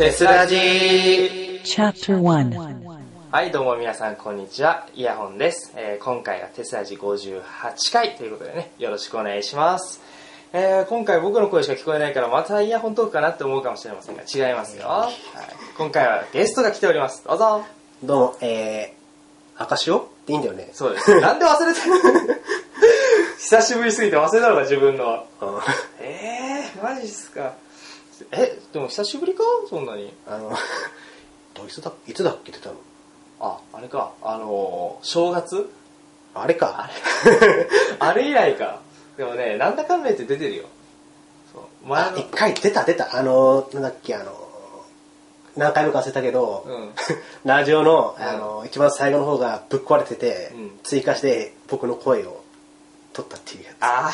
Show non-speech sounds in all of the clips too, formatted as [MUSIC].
テスラジー Chapter 1はい、どうも皆さん、こんにちは。イヤホンです。えー今回はテスラジ58回ということでね、よろしくお願いします。えー今回僕の声しか聞こえないから、またイヤホントークかなって思うかもしれませんが、違いますよ。はい、今回はゲストが来ております。どうぞ。どうも、えー、赤潮っていいんだよね。そうです。なんで忘れてる [LAUGHS] 久しぶりすぎて忘れたのか、自分の。えー、マジっすか。え、でも久しぶりか？そんなに。あの、[LAUGHS] どいつだ、いつだっけ出たのあ、あれか。あのー、正月？あれか。[LAUGHS] あれ以来か。でもね、なんだかんだ言って出てるよ。そう前一回出た出た。あの、なんだっけ、あの、何回もか忘れたけど、うん [LAUGHS] ラジオの、うんあの、一番最後の方がぶっ壊れてて、うん追加して僕の声を取ったっていうやつ。ああ。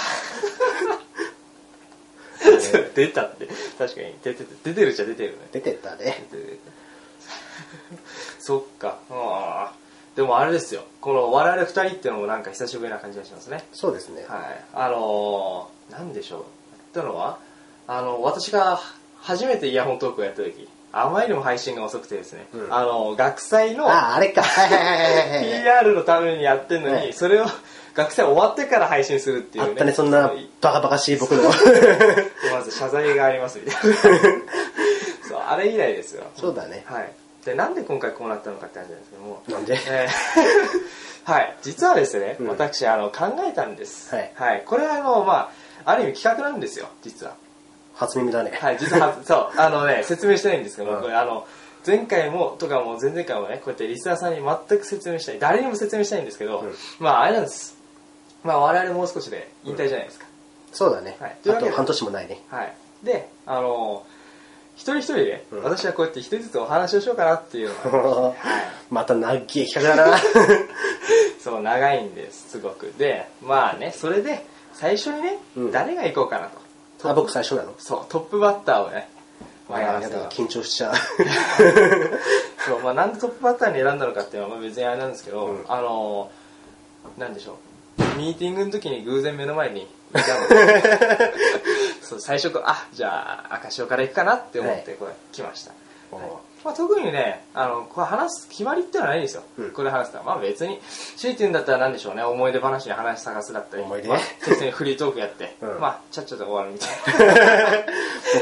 [LAUGHS] 出たって。確かに。出てて出てるじゃ出てるね。出てたね。出てるそっか。あーでもあれですよ。この我々二人っていうのもなんか久しぶりな感じがしますね。そうですね。はい。あのー、なんでしょう。やったのは、あの、私が初めてイヤホントークをやった時、あまりにも配信が遅くてですね、うんあの、学祭のあ、あれか。はいはいはいはいはい。PR のためにやってんのに、はいそれを学祭終わってから配信するっていうね。あったね、そんなバカバカしい僕の。[LAUGHS] まず謝罪がありますみたいな。[LAUGHS] そう、あれ以来ですよ。そうだね。はい。で、なんで今回こうなったのかって話なんですけども、なんで？えー [LAUGHS] はい、実はですね、うん私、あの、考えたんです。はいこれは、あの、まあ、ある意味企画なんですよ、実は。初耳だね。はい、実は、そう、あのね、説明してないんですけども、うんこれ、あの、前回も、とかも前々回もね、こうやってリスナーさんに全く説明したい、誰にも説明したいんですけど、うんまあ、あれなんです。まあ、我々もう少しで引退じゃないですか。そうだね。はいあと半年もないね。はい。で、あの、一人一人で、うん私はこうやって一人ずつお話をしようかなっていうのが、[LAUGHS] はい。また長い企画だな。[LAUGHS] そう、長いんです、すごく。で、まあね、それで、最初にね、うん誰が行こうかなと。あ、僕最初なの？そう、トップバッターをね、あやらせてやだ緊張しちゃう。[LAUGHS] そう、まあなんでトップバッターに選んだのかっていうのはまあ別にあれなんですけど、うんあの、なんでしょう。ミーティングの時に偶然目の前にいたので、[LAUGHS] そう、最初から、あ、じゃあ、赤潮から行くかなって思って、これ、来ました。おうまあ、特にね、あの、これ話す決まりってのはないんですよ。うんこれ話すと。まあ別に、強いて言うんだったら何でしょうね、思い出話に話探すだったり、思い出？まあ、適当にフリートークやって、[LAUGHS] うんまあ、ちゃっちゃと終わるみたいな。[LAUGHS] も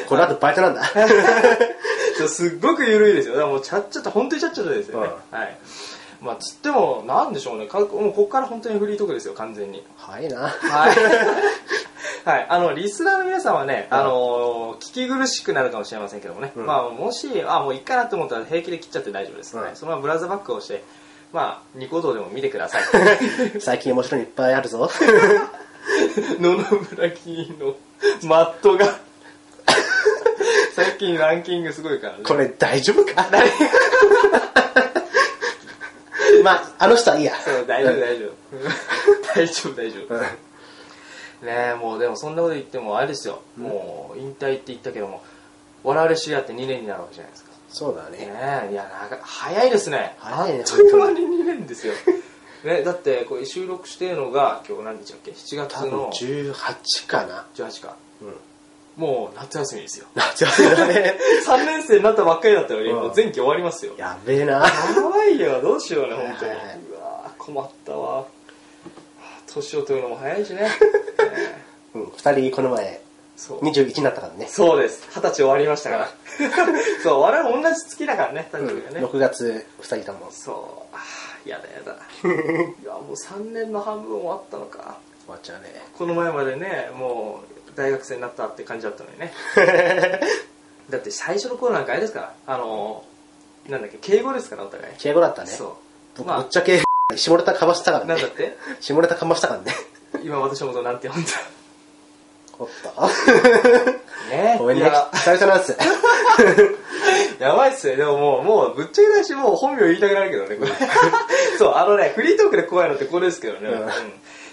うこの後バイトなんだ。[LAUGHS] そうすっごく緩いですよ。だからもうちゃっちゃと、本当にちゃっちゃとですよね。はい。まあ、つっても、なんでしょうね、かもうここから本当にフリートークですよ、完全に。はいな。はい。はい。あの、リスナーの皆さんはね、あのー聞き苦しくなるかもしれませんけどもね。うんまあ、もし、あ、もういいかなと思ったら平気で切っちゃって大丈夫です。うんはいそのままブラウザバックをして、まあ、ニコ動でも見てください。[LAUGHS] 最近面白いのいっぱいあるぞ。[LAUGHS] 野々村議員のマットが、[LAUGHS] 最近ランキングすごいからね。これ大丈夫か？まあ、あの人はいいや。そう、大丈夫、大丈夫。大丈夫、大丈夫。うんねえ、もうでもそんなこと言ってもあれですよ。もう引退って言ったけども、我々知り合って2年になるわけじゃないですか。そうだね。ねえ、いや、なんか早いですね。早いねあっという間に2年ですよ。[LAUGHS] ね、だってこれ収録してるのが今日何日だっけ ?7 月の18かな。18か。うん。もう夏休みですよ。夏休みだね。[LAUGHS] 3年生になったばっかりだったのに、うんもう前期終わりますよ。やべえな。やばいよ、どうしようね、本当に。はいはいうわー困ったわ。はあ年を取るのも早いしね。ね [LAUGHS] うん、二人この前、そう。21になったからね。そうです。二十歳終わりましたから。[LAUGHS] そう、我々同じ月だからね、誕うん、生日がね。6月二人だもそう。ああ、やだやだ。[LAUGHS] いや、もう3年の半分終わったのか。わっちゃうね。この前までね、もう大学生になったって感じだったのにね。だって最初の頃なんかあれですから、あの、なんだっけ、敬語ですから、お互い。敬語だったね。そう。僕、まあぶっちゃけ、下ネタかましたからねなんだ。って？下ネタかましたからね。今私のことなんて呼んだ？おっと。[LAUGHS] ねごめんね。久々なんです。[LAUGHS] やばいっすね。でももう、もう、ぶっちゃけだし、もう本名言いたくなるけどね、これ。[LAUGHS] そう、あのね、フリートークで怖いのってこれですけどね。うんうん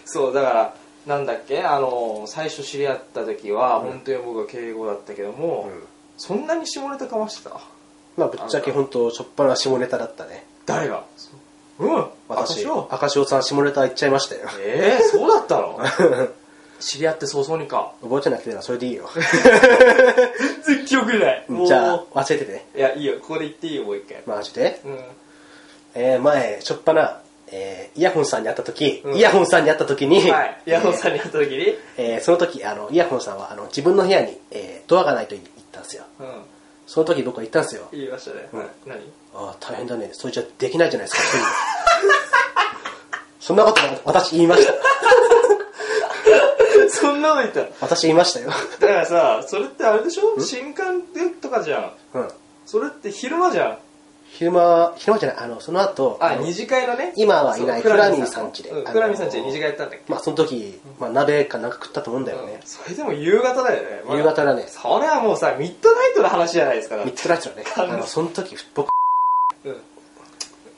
そう、だから、なんだっけ、あの、最初知り合った時は、本当に僕は敬語だったけども、うんそんなに下ネタかましてた？まあ、ぶっちゃけ本当しょっぱな下ネタだったね。誰が？うん私、を？赤潮さん下ネタ言っちゃいましたよ。ええー、そうだったの？[LAUGHS] 知り合って早々にか。覚えてなくてそれでいいよ。全然記憶にない。じゃあ、忘れてて。いや、いいよ。ここで言っていいよ、もう一回。マジで？うん。えー、前、しょっぱな、えー、イヤホンさんに会った時、うんイヤホンさんに会った時に、はい。イヤホンさんに会った時？に、えーその時、あの、イヤホンさんは、あの、自分の部屋に、えードアがないと言ったんですよ。うん。その時僕は言ったんですよ。言いましたね。はい。何？ああ、大変だね。それじゃできないじゃないですか、そういうのそんなこと私言いました。[LAUGHS] そんなこと言った私言いましたよ。だからさ、それってあれでしょ？新刊とかじゃん。うん。それって昼間じゃん。昼間、昼間じゃない、あの、その後、あ、の二次会のね。今はいないフラミンさん家でフラミンさん家で二次会やったんだっけ？まあ、その時、まあ、鍋かなんか食ったと思うんだよね。それでも夕方だよね。まあ夕方だね。それはもうさ、ミッドナイトの話じゃないですか。ミッドナイトだね。あ完全の、その時、僕、うん。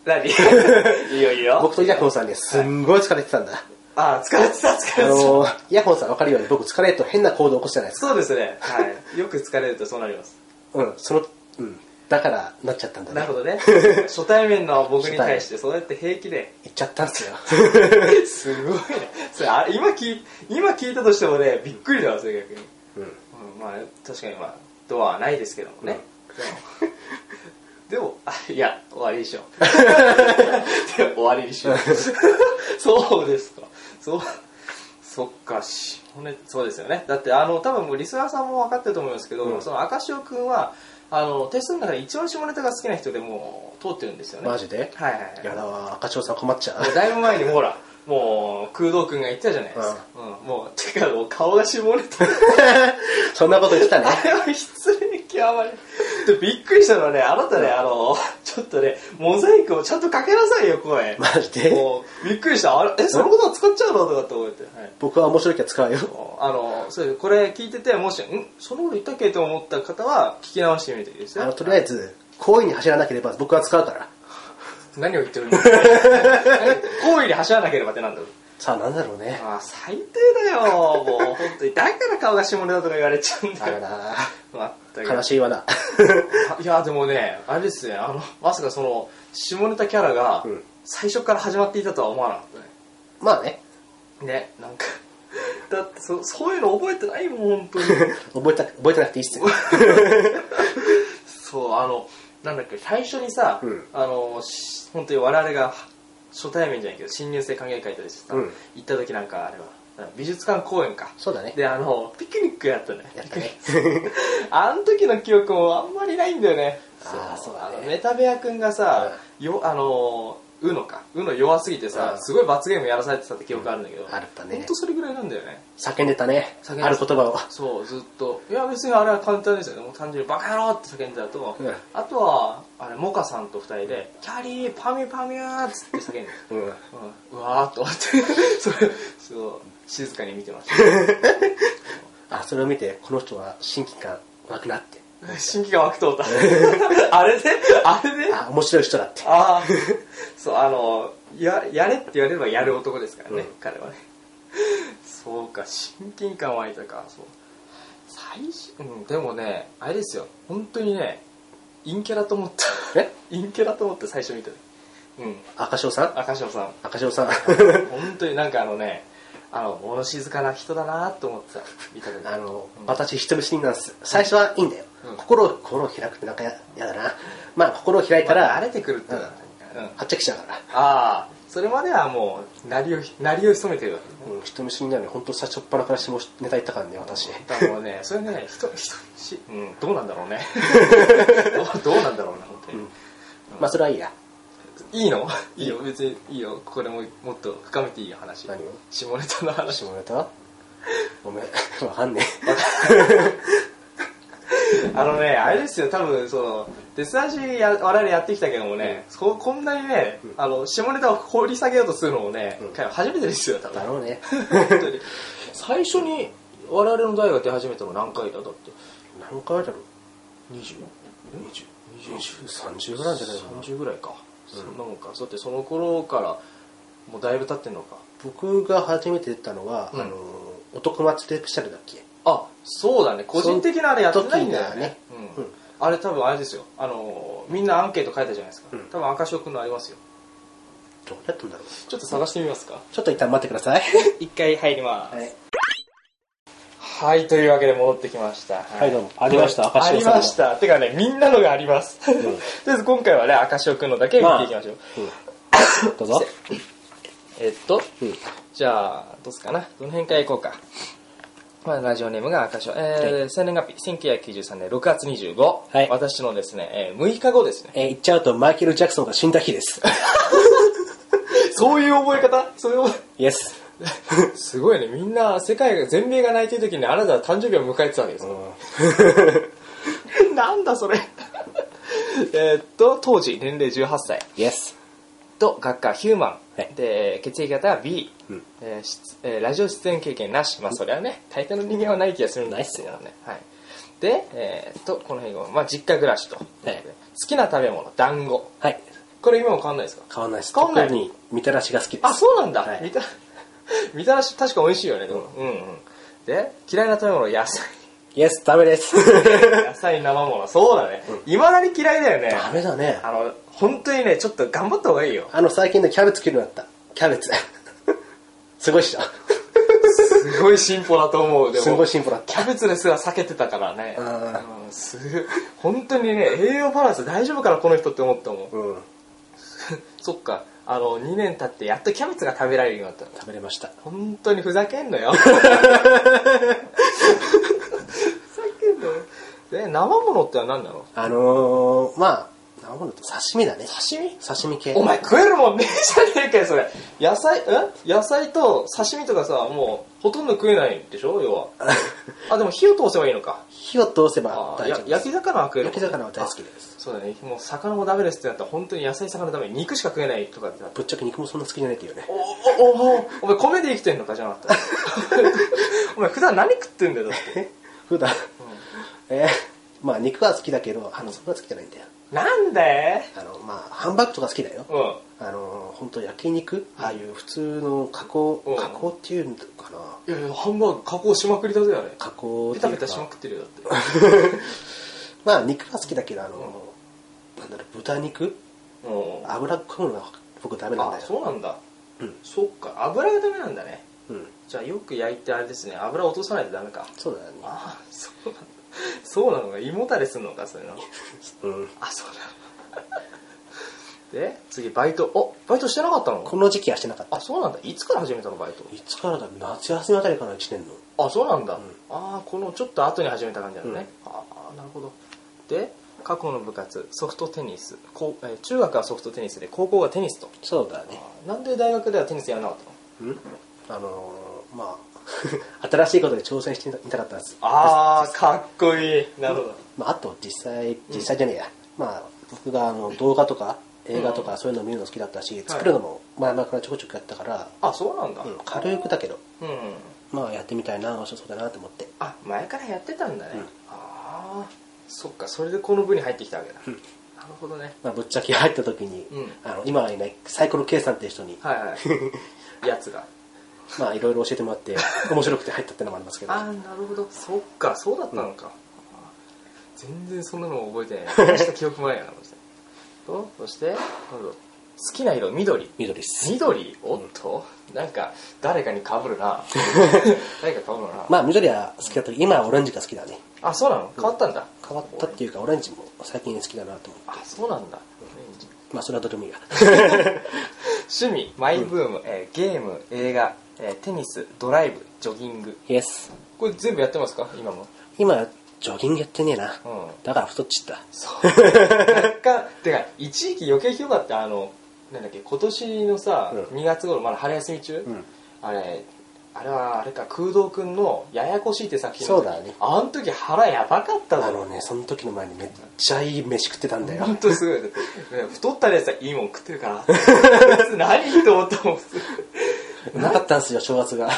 何？[LAUGHS] いいよいいよ。僕とイヤホンさんですんごい疲れてたんだ。あ、疲れてた、疲あれてた。の、イヤホンさん分かるように僕疲れると変な行動を起こすじゃないですか。そうですね。はい。よく疲れるとそうなります。うん、その、うん。だから、なっちゃったんだね。なるほどね。[LAUGHS] 初対面の僕に対してそうやって平気で。言っちゃったんすよ。[LAUGHS] すごいね。それあ今聞い、今聞いたとしてもね、びっくりだわ、それ逆に。うん。うん、まあ、確かにまあ、ドアはないですけどもね。でも、でもあ、いや、終わりにしよう。[LAUGHS] 終わりにしよう。そうですか。そう、そっか、し、ね、そうですよね。だって、あの、多分もうリスナーさんも分かってると思いますけど、うんその赤潮くんは、あの、テストの中で一番下ネタが好きな人でもう通ってるんですよね。マジで？はいはいはい。やだわ、赤潮さん困っちゃう。だいぶ前にもうほら、もう空洞くんが言ったじゃないですか。うん。もう、てかもう顔が下ネタ。[LAUGHS] そんなこと言ってたね。あれは失礼極まり。で、びっくりしたのはね、あなたね、あの、ちょっとね、モザイクをちゃんとかけなさいよ、声。マジで？もう、びっくりした。あれ、え、そのことは使っちゃうの？とかって思って。はい。僕は面白いけど使うよ。あの、そうですこれ聞いてて、もし、ん？そのこと言ったっけ？と思った方は、聞き直してみていいですよ。あの、とりあえず、好意に走らなければ僕は使うから。何を言ってるんだ [LAUGHS] 何？行為で走らなければってなんだろう？さあ、なんだろうね。あー最低だよ、もう、本当に。だから顔が下ネタとか言われちゃうんだよ。な悲しいわな。あ [LAUGHS] いやでもねあれですねあのまさかその下ネタキャラがうん。最初から始まっていたとは思わなかったね。まあね、ねなんか [LAUGHS] だってそそういうの覚えてないもん本当に。[LAUGHS] 覚えた、覚えてなくていいっすよ。そうあのなんだっけ最初にさ、うん。あのし本当に我々が初対面じゃないけど新入生歓迎会としてさ、うん。行った時なんかあれは美術館公演か。そうだね。であのピクニックやったね。やったね。[LAUGHS] あの時の記憶もあんまりないんだよね。あーそうだね。あのメタベア君がさ、よあのうのか。うの弱すぎてさ、すごい罰ゲームやらされてたって記憶あるんだけど、あったね。ほんとそれぐらいなんだよね。叫んでたね。叫んでた。ある言葉を。そうずっと。いや別にあれは簡単ですよね。もう単純に「バカ野郎!」って叫んでたと、うん。あとはあれモカさんと二人で「キャリーパミュパミュー!」っつって叫んでうん。うん、うわーっと思って。そ [LAUGHS] れそう静かに見てました [LAUGHS] あ、それを見て、この人は親近感湧くなって。新規が湧くと思った。[LAUGHS] あれで？あれで？あ、面白い人だって。ああそうあのややれって言われればやる男ですからね、うん。彼はね。そうか親近感湧いたか。そう。最初、うん、でもねあれですよ。本当にね陰キャラと思った。え？[LAUGHS] 陰キャラと思って最初見た時。うん。赤潮さん？赤潮さん。赤潮さん。本当になんかあのねあの物静かな人だなと思ってた見た時あの、私人見知りなんです。最初はいいんだよ。うん心を、心を開くってなんかややだな。まあ、心を開いたら、慣れてくるってのはっちゃきちゃうから。あそれまではもう鳴りを鳴りを潜めてるわけねうん、人見知りなのに、本当最初っ端から下ネタ言ったからね、私。だからね、それね、[LAUGHS] 人、人、し、うん、どうなんだろうね。[LAUGHS] どうどうなんだろうな、本当に。まあ、それはいいや。いいの？[LAUGHS] いいよ、別にいいよ。これももっと深めていいよ、話。何を？下ネタの話。下ネタ？ごめん。[LAUGHS] わかんね [LAUGHS] あのね、あれですよ、多分、その、デスラジや、我々やってきたけどもね、ここんなにね、あの、下ネタを掘り下げようとするのもね、うん初めてですよ、多え。分だ。ろうね。本当に。最初に、我々の代が出始めたの何回だ？だって。何回だろう？20? 20、30ぐらいじゃないかな。30ぐらいか、そん。なもんかだってその頃からもうだいぶ経ってんのか。僕が初めて出たのは、うん。あの、男祭りスペシャルだっけ？あそうだね。個人的なあれやってないんだよね。その時だね。うん。うん。あれ多分あれですよ。あのみんなアンケート書いたじゃないですか、うん。多分赤潮くんのありますよ。どうやったんだろう。ちょっと探してみますか。ちょっと一旦待ってください。[LAUGHS] 一回入ります、はい。はい、というわけで戻ってきました。はいどうもありました？赤あり潮さんのました。てかね、みんなのがあります。[LAUGHS] とりあえず今回はね、赤潮くんのだけ見ていきましょう。どうぞ。[COUGHS] えっと、うんじゃあ、どうすかな？どの辺から行こうか？まあ、ラジオネームが赤潮。えー、生年月日、1993年6月25。はい私のですね、えー6日後ですね。えー言っちゃうとマイケル・ジャクソンが死んだ日です。[LAUGHS] そういう覚え方？そういう覚イエス。え、すごいね。みんな、世界が、全米が泣いてる時にあなたは誕生日を迎えてたわけですよ。[LAUGHS] なんだそれ。えーっと、当時、年齢18歳。イエス。と、学科ヒューマン。はいで、血液型は B。うんえーしえーラジオ出演経験なし。まあ、それはね、大抵の人間はない気がするんですけどね。はい。で、えーっと、この辺が、まあ、実家暮らしと。はい好きな食べ物、団子。はい。これ今も変わんないですか？変わんないです。変わんない特にみたらしが好きです。あ、そうなんだ。はいみた、[LAUGHS] みたらし確か美味しいよね、でも。うんうん。で、嫌いな食べ物、野菜。イエス、ダメです。[LAUGHS] 野菜、生物。そうだね。いまだに嫌いだよね。ダメだね。あの、本当にね、ちょっと頑張った方がいいよ。あの、最近のキャベツ切るようになった。キャベツ。[LAUGHS] すごいっしょ。すごい進歩だと思う。でもすごい進歩だった。キャベツですら避けてたからね。うんうんす本当にね、栄養バランス大丈夫かな、この人って思ったもん。うん。そっか。あの、2年経ってやっとキャベツが食べられるようになった。食べれました。本当にふざけんのよ。[LAUGHS] ふざけんのよ。で、生物って何なの？あのー、まあ、生物と刺身だね。刺身？刺身系。お前食えるもんねえじゃねえかよ、それ。野菜、ん野菜と刺身とかさ、もう、ほとんど食えないでしょ？要は。[LAUGHS] あ、でも火を通せばいいのか。火を通せば大丈夫。焼き魚は食えるもんね焼き魚は大好きです。そうだね。もう魚もダメですってなったら本当に野菜魚ダメ。肉しか食えないとかってぶっちゃけ肉もそんな好きじゃないっていうね。おおおおお前米で生きてんのかじゃなかった。お前普段何食ってんだよだって。普段、えー、まあ肉は好きだけど、あの、そんな好きじゃないんだよ。なんで？あの、まあ、ハンバーグとか好きだよ。うん。あの、本当焼肉？ああいう普通の加工、うん加工っていうのかな？いやいや、ハンバーグ加工しまくりだぜ、あれ。加工っペていうかタしまくってるよ、だって。[LAUGHS] まあ肉は好きだけど、あの、なんだろう、豚肉？うん。油っこいのが僕ダメなんだあ、よ。そうなんだ。うん。そっか、油がダメなんだね。うん。じゃあよく焼いてあれですね、油落とさないとダメか。そうだよね。ああ、そうなんだ。[LAUGHS] そうなのか、胃もたれすんのか、そういうの。うん。あ、そうなの。[LAUGHS] で、次、バイト。お、バイトしてなかったの？この時期はしてなかった。あ、そうなんだ。いつから始めたの、バイト？いつからだ夏休みあたりかな、1年の。あ、そうなんだ。ああ、このちょっと後に始めた感じなのね。ああ、なるほど。で、過去の部活、ソフトテニス。こうえー中学はソフトテニスで、高校がテニスと。そうだね。なんで大学ではテニスやらなかったの？うん？あのー、まあ、[LAUGHS] 新しいことで挑戦してみたかったんです。ああ、かっこいい。なるほど。まあ、あと実際、実際じゃねえや。まあ、僕があの動画とか映画とかそういうのを見るの好きだったし、作るのも前々からちょこちょこやったから、あ、そうなんだ。うん軽くだけど、うん。まあやってみたいな、面白そうだなと思って。あ、前からやってたんだね。うんああ、そっか、それでこの部に入ってきたわけだ。うんなるほどね。まあ、ぶっちゃけ入った時に、うんあの今はいないサイコロ計算っていう人に、はいはい。[LAUGHS] やつが。まあいろいろ教えてもらって、面白くて入ったってのもありますけど。ああ、なるほど。そっか、そうだったのか。全然そんなの覚えてない。話した記憶もないよな、と、そして、好きな色、緑。緑です。緑？おっと、なんか、誰かに被るな。[LAUGHS] 誰か被るな。まあ緑は好きだったけど、今はオレンジが好きだね。あ、そうなの？変わったんだ。変わったっていうか、オレンジも最近好きだなと思って。あ、そうなんだ。オレンジまあそれはどうでもいいや。[LAUGHS] 趣味、マイブーム、えーゲーム、映画、えーテニス、ドライブ、ジョギング。イエス。これ全部やってますか？今も？今、ジョギングやってねえな。うん。だから太っちった。そう。[LAUGHS] 若干、てか、一時期余計ひどかった、あの、なんだっけ、今年のさ、うん2月頃、まだ春休み中、うん。あれ、あれは、あれか、空洞くんの、ややこしいって作品そうだねあの時腹やばかっただろ。あのね、その時の前にめっちゃいい飯食ってたんだよ。本当すごい。だってね太ったやつはいいもん食ってるから。[LAUGHS] 何と思ったもん。なかったんですよ、正月が。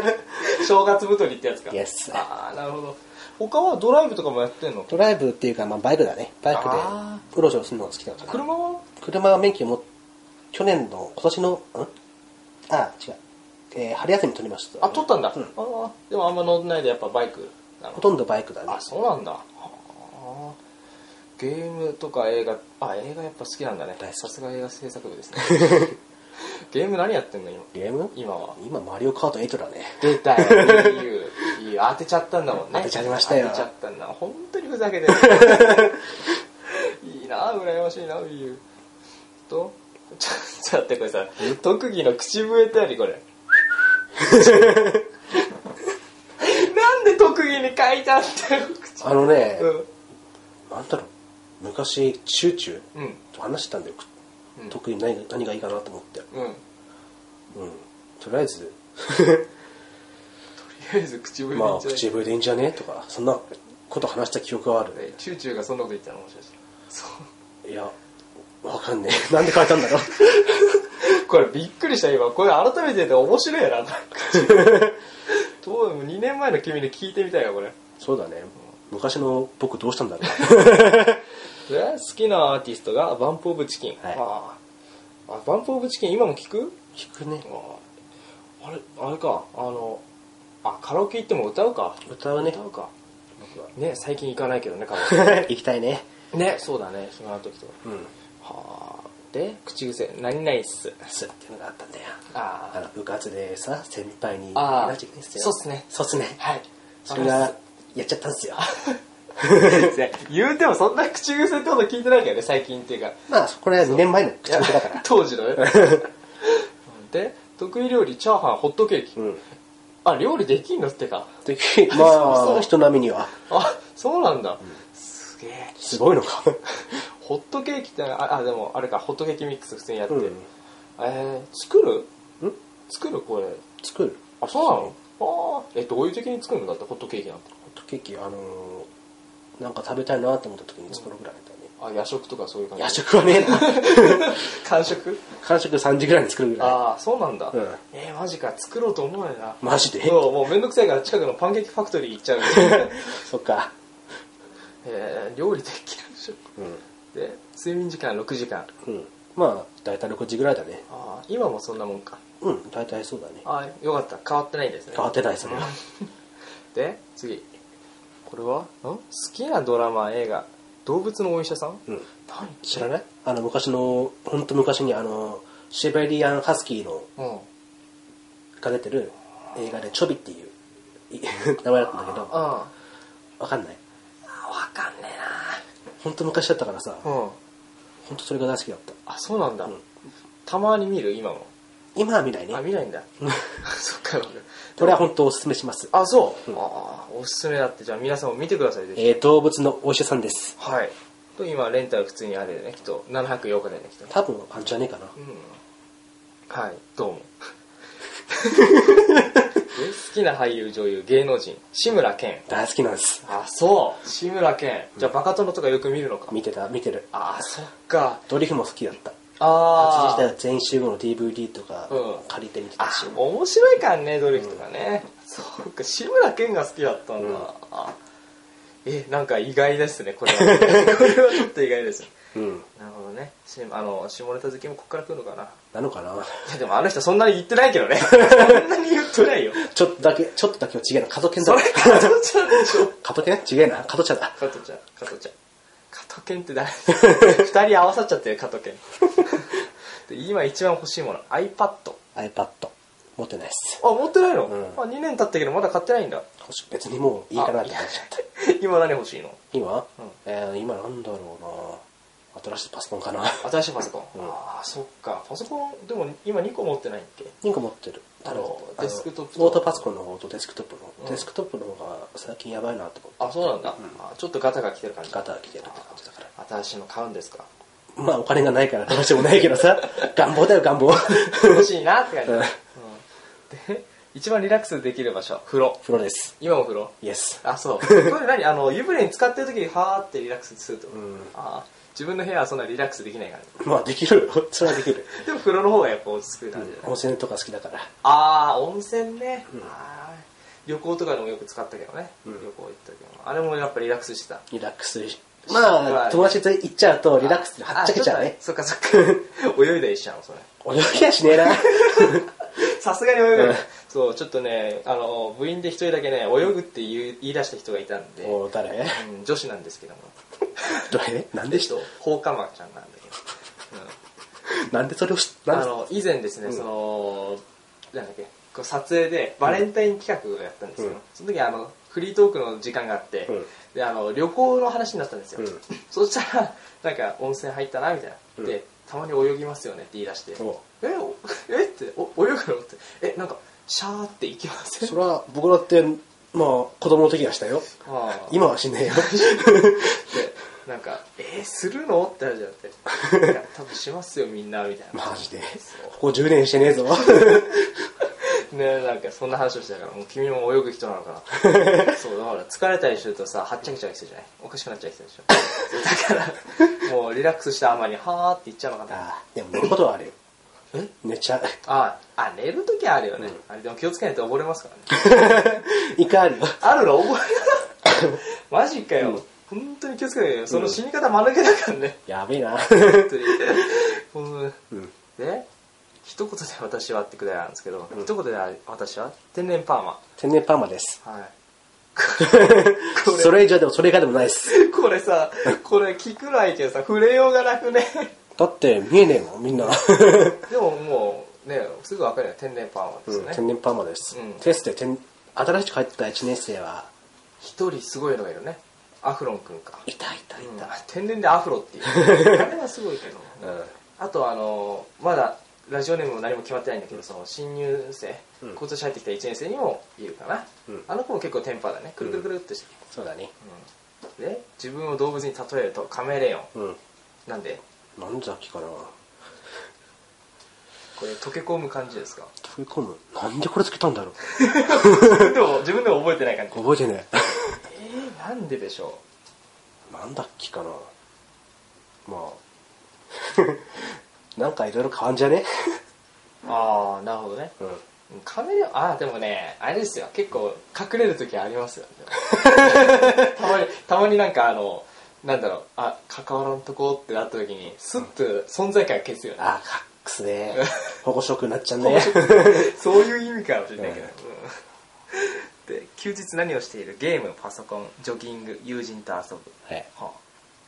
[LAUGHS] 正月太りってやつか。Yes ああ、なるほど。他はドライブとかもやってんの？ドライブっていうか、まあバイクだね。バイクであ、うろちょろするのが好きだったから。車は？車は免許も、去年の、今年の、ん？あ、違う。えー春休み取りました。あ、取ったんだ。うんああ、でもあんま乗んないでやっぱバイクほとんどバイクだねあ、。そうなんだ。はあゲームとか映画、あ、映画やっぱ好きなんだねさすが映画制作部ですね。[LAUGHS] [LAUGHS] ゲーム何やってんの今？ゲーム？今は。今マリオカート8だね。出たよ。Wii U Wii U 当てちゃったんだもんね。当てちゃいましたよ。当てちゃったんだ。本当にふざけてる。[LAUGHS] いいな羨ましいな Wii U とちょっと待ってこれさ特技の口笛って何これ？[LAUGHS] なんで特技に書いてあったよ口あのね、うん。なんだろう。昔チューチューうん。と話してたんだよ、うん特に何が何がいいかなと思って。うん。うん。とりあえず。とりあえず口笛でいいまあんじゃない？口笛でいいんじゃね？とかそんなこと話した記憶はある。えチューチューがそんなこと言ったの？もしかして。そう。いやわかんねえ。[LAUGHS] なんで書いたんだろう？[LAUGHS] これびっくりした今。これ改めて言って面白いな。こ [LAUGHS] れどう2年前の君に聞いてみたいよこれ。そうだね。昔の僕どうしたんだろうで好きなアーティストがバンプ・オブ・チキン、はい。ああバンプ・オブ・チキン今も聞く？聞くね。ああれあれか。あのあカラオケ行っても歌うか。歌うね。歌うか。僕は。ね最近行かないけどねカラオ行きたいね。ケねそうだね。暇な時とか。うん。はあで口癖。何々っす。スっていうのがあったんだよ。ああの部活でさ先輩にあー。なっちゃいけないっすよ。そうっすね。そうっすね。はい。それがやっちゃったんすよ。ね [LAUGHS] 言うてもそんな口癖ってこと聞いてないけどね最近っていうか。まあこれは2年前の口癖だから。当時のね。[LAUGHS] で得意料理チャーハンホットケーキ、うん。あ料理できんのってか。で [LAUGHS] そうまあ人並みには。あそうなんだ、すげえ。すごいのか。ホットケーキってああでもあれかホットケーキミックス普通にやって、うん。えー、作る？ん？作る？これ。作る。あそうなの？ああえどういう時に作るんだってホットケーキなんて。ホットケーキあのーなんか食べたいなと思った時に作るぐらいだね。あ夜食とかそういう感じ？夜食はねえな。[LAUGHS] 完食？完食3時ぐらいに作るぐらい。ああそうなんだ、うん。えー、マジか作ろうと思うよな。マジで？そうもうめんどくさいから近くのパンケーキファクトリー行っちゃう [LAUGHS] そっか。えー、料理できるでしょ。うで睡眠時間6時間。ん、うん、まあ大体6時ぐらいだね。ああ今もそんなもんか。うん大体そうだね。ああよかった。変わってないですね。変わってないそれはで [LAUGHS] 次これは？ん？好きなドラマ映画。動物のお医者さん、うん。何？知らない？あの昔の本当昔にあのシベリアンハスキーのうん。が出てる映画でチョビっていうい [LAUGHS] 名前だったんだけどあわかんない？あわかんね本当昔だったからさえなうん本当それが大好きだった。あそうなんだ、うん。たまに見る？今も？今は見ないね。あ見ないんだ。[LAUGHS] そっか。これは本当おすすめします。あそう、ああおすすめだって。じゃあ皆さんも見てくださいぜひ。えー動物のお医者さんです。はい。と今レンタル普通にあるよね。きっと708日でねきっと。多分あんじゃねえかな。うん。はい。どうも。[LAUGHS] え好きな俳優女優芸能人。志村けん。大好きなんです。あそう。志村けん。じゃあバカ殿とかよく見るのか。見てた見てる。あそっか。ドリフも好きだった。あ8時時代は全員集合の DVD とかうん借りて見てたし、あ面白いからねドリフとかね、そうか志村けんが好きだったんだ、うん。あえなんか意外ですねこれは。[LAUGHS] これはちょっと意外ですうん。なるほどね。しあの下ネタ好きもここから来るのかな。なのかな？いやでもあの人そんなに言ってないけどね。[LAUGHS] そんなに言ってないよ。ちょっとだけちょっとだけは違えな。加藤健だ。それ加藤ちゃんでしょ加藤健？違えな加藤茶だ。加藤ちゃん加藤ちゃん加藤健って誰？[LAUGHS] 二人合わさっちゃってる加藤健で今一番欲しいもの iPad あ iPad 持ってないっす。持ってないの、うん。あ2年経ったけどまだ買ってないんだ。欲し別にもういいかなって感じちゃった。[LAUGHS] 今何欲しいの？今、うん。えー今なんだろうな新しいパソコンかな。新しいパソコン、うん。ああそっか。パソコンでも今2個持ってないっけ？2個持ってる。あのあデスクトップとノートパソコンの方とデスクトップの方、うん。デスクトップの方が最近やばいなと思って。あそうなんだ、あちょっとガタが来てる感じ。ガタが来てるって感じだから。新しいの買うんですか？まあお金がないからどうしようもないけどさ。[LAUGHS] 願望だよ願望。欲しいなって感じ、うん。うん。で一番リラックスできる場所。風呂。風呂です。今も風呂？イエスあそう。これ何？あの湯船に使ってる時にはーってリラックスすると、ん。あー自分の部屋はそんなリラックスできないから。まあできるよ。[LAUGHS] それはできる。[LAUGHS] でも風呂の方がやっぱ落ち着く感じ。だね、温泉とか好きだから。ああ温泉ね、あー。旅行とかでもよく使ったけどね、ん。旅行行ったけどあれもやっぱリラックスしてた。リラックス。しまあ友達と行っちゃうとリラックスではっちゃけちゃうね。あそっかそっか。[LAUGHS] 泳いだりしちゃうのそれ。泳ぎやしねえな。さすがに泳ぐ、うんそうちょっとねあの部員で一人だけね泳ぐって言う言い出した人がいたんで、お誰？うん、女子なんですけども。[LAUGHS] どれなんで？人放火魔ちゃんなんだけど、[LAUGHS] なんでそれをし、あなんで？の以前ですね、そのなんだっけこう撮影でバレンタイン企画をやったんですよ、うん。その時あのフリートークの時間があって、うん。であの旅行の話になったんですよ、うん。そしたらなんか温泉入ったなみたいな、うん。でたまに泳ぎますよねって言い出して、おえおえってお泳ぐの？って。えなんかシャーって行きません？それは僕だって、まあ、子供の時はしたよ。ああ今はしねえよ。でなんか「えーするの?」って話になって「いや多分しますよみんな」みたいなマジで。ここ10年してねえぞ。ねなんかそんな話をしてたからもう君も泳ぐ人なのかなそうだから疲れたりするとさはっちゃけちゃう人じゃない？おかしくなっちゃう人でしょだからもうリラックスしたあまりはーって言っちゃうのかなでも寝ることはあるよ。え？寝ちゃう？ああ寝るときはあるよね、あれでも気をつけないと溺れますからね。[LAUGHS] 一回あるよ。あるの？溺れ [LAUGHS] マジかよ、本当に気をつけないよ。その死に方間抜けだからね、やべえな。本当に。[LAUGHS] で一言で私はってくらいなんですけど、一言で私は？天然パーマ。天然パーマです。はい。それ以上でもそれ以下でもないです。これさこれ聞くないけどさ触れようがなくねだって見えねえもん、みんな。[LAUGHS] でももうねすぐ分かるよ天然パーマですよね天然パーマです。うん。テストで天新しく入った1年生は、一人すごいのがいるね。アフロンくんか、いたいたいうん。た。天然でアフロっていう。[LAUGHS] あれはすごいけど。うん。あとあのまだラジオネームも何も決まってないんだけどその新入生、うん。今年入ってきた1年生にもいるかな、うん。あの子も結構テンパーだね。くるくるくるってして、そうだね。うん。で自分を動物に例えるとカメレオン。うん。なんでなんだっけかな。これ溶け込む感じですか？飛び込む。なんでこれつけたんだろう。[LAUGHS] でも自分でも覚えてない感じ覚えてねえー、なんででしょえ。なんだっけかな。まあ。[LAUGHS] なんかいろいろ変わんじゃね？うああなるほどねうん。カメレオンああでもねあれですよ結構隠れる時ありますよ [LAUGHS] たまにたまになんかあのなんだろうあ関わらんとこってなった時にスッと存在感消すよね。あ、カックスね。[LAUGHS] 保護色になっちゃうね。[LAUGHS] そういう意味かもしれないけど、うん。で休日何をしている？ゲームパソコンジョギング友人と遊ぶ、はい。はあ、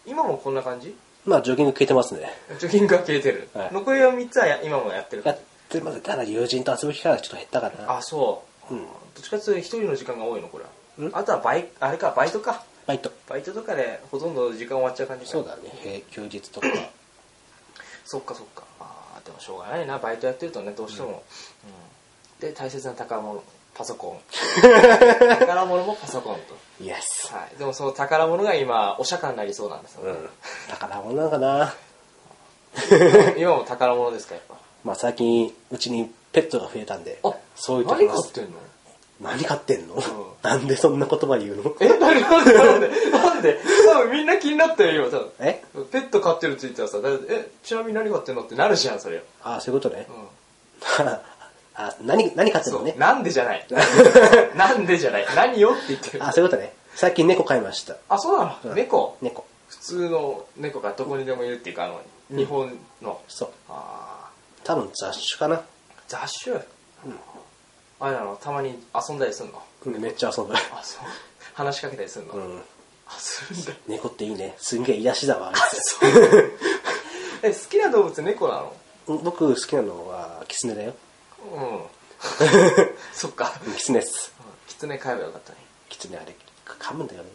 今もこんな感じ？まあ、ジョギング消えてますね。ジョギングは消えてる、はい。残りの3つはや今もやってるやってます。ただ友人と遊ぶ機会がちょっと減ったかな。あそう、うん。どっちかっていうと一人の時間が多いのこれは。うん？あとはバイあれかバイトかバイト。バイトとかでほとんど時間終わっちゃう感じか。そうだね。平休日とか。[COUGHS] そっかそっか。あーでもしょうがないな。バイトやってるとねどうしても、うん。で大切な宝物パソコン。[LAUGHS] 宝物もパソコンと。イエス。はい、でもその宝物が今お釈迦になりそうなんですよ。ね、うん。宝物なのかな？[LAUGHS] 今も宝物ですかやっぱ。まあ最近、うちにペットが増えたんで、あそういう時何飼ってんの？何飼ってんの、ん。なんでそんな言葉言うの？え何なんでなんでなんで多分みんな気になったよ今多分。え？ペット飼ってるって言ったらさだえちなみに何飼ってんのってなるじゃんそれ、あそういうことね。う。ん、[LAUGHS] あ、何、何飼ってんのね？なんでじゃない。[LAUGHS] なんでじゃない。何よって言ってる。あ、そういうことね。最近猫飼いました。あそうなの、うん。猫？猫。普通の猫がどこにでもいるっていうかあの日本の、そう。あ多分雑種かな。ー雑種、あれなのたまに遊んだりするの？うんめっちゃ遊ぶ。あそう。話しかけたりするの、うん。あするんだ。猫っていいね。すんげえ癒しだわ、あいつ。[LAUGHS] え好きな動物猫なの？うん僕好きなのはキツネだよ。うん。[LAUGHS] そっか。キツネっす。キツネ飼えばよかったね。キツネあれ、噛むんだよね。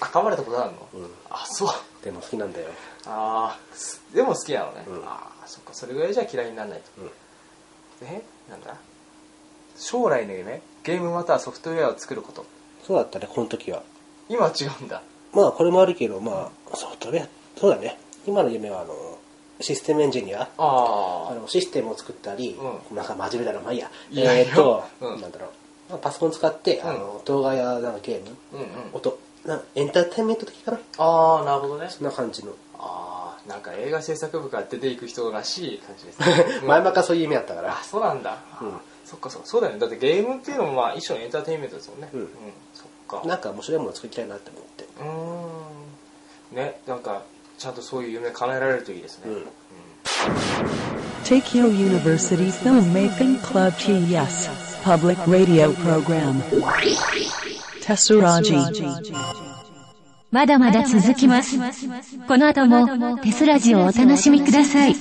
あ噛まれたことあるの、うん。あそう。でも好きなんだよ。ああすでも好きなのね、うん。ああそっか。それぐらいじゃ嫌いにならないと、うん。え？なんだ？将来の夢ゲームまたはソフトウェアを作ることそうだったね、この時は。今は違うんだまあこれもあるけど、まあ、ソフトウェア、そうだね。今の夢はあの、システムエンジニア。あああのシステムを作ったり、うなんか真面目だな、まあいいや。いやいやえーっと、うんなんだろう。まあパソコン使って、うんあの動画やなんかゲーム、うんうん音、なエンターテインメント的かな？ああなるほどねそんな感じの。ああなんか映画制作部から出ていく人らしい感じですね [LAUGHS] 前々からそういう夢あったからあ。そうなんだ、うんそっかそっかそうだよねだってゲームっていうのもまあ一種のエンターテインメントですもんねうんそっかなんか面白いもの作りたいなって思って。うーんねなんかちゃんとそういう夢叶えられるといいですね、うん。Tokyo University Filmmaking Club TES Public Radio Program. Tessuraji. まだまだ続きます。この後もテスラジをお楽しみください。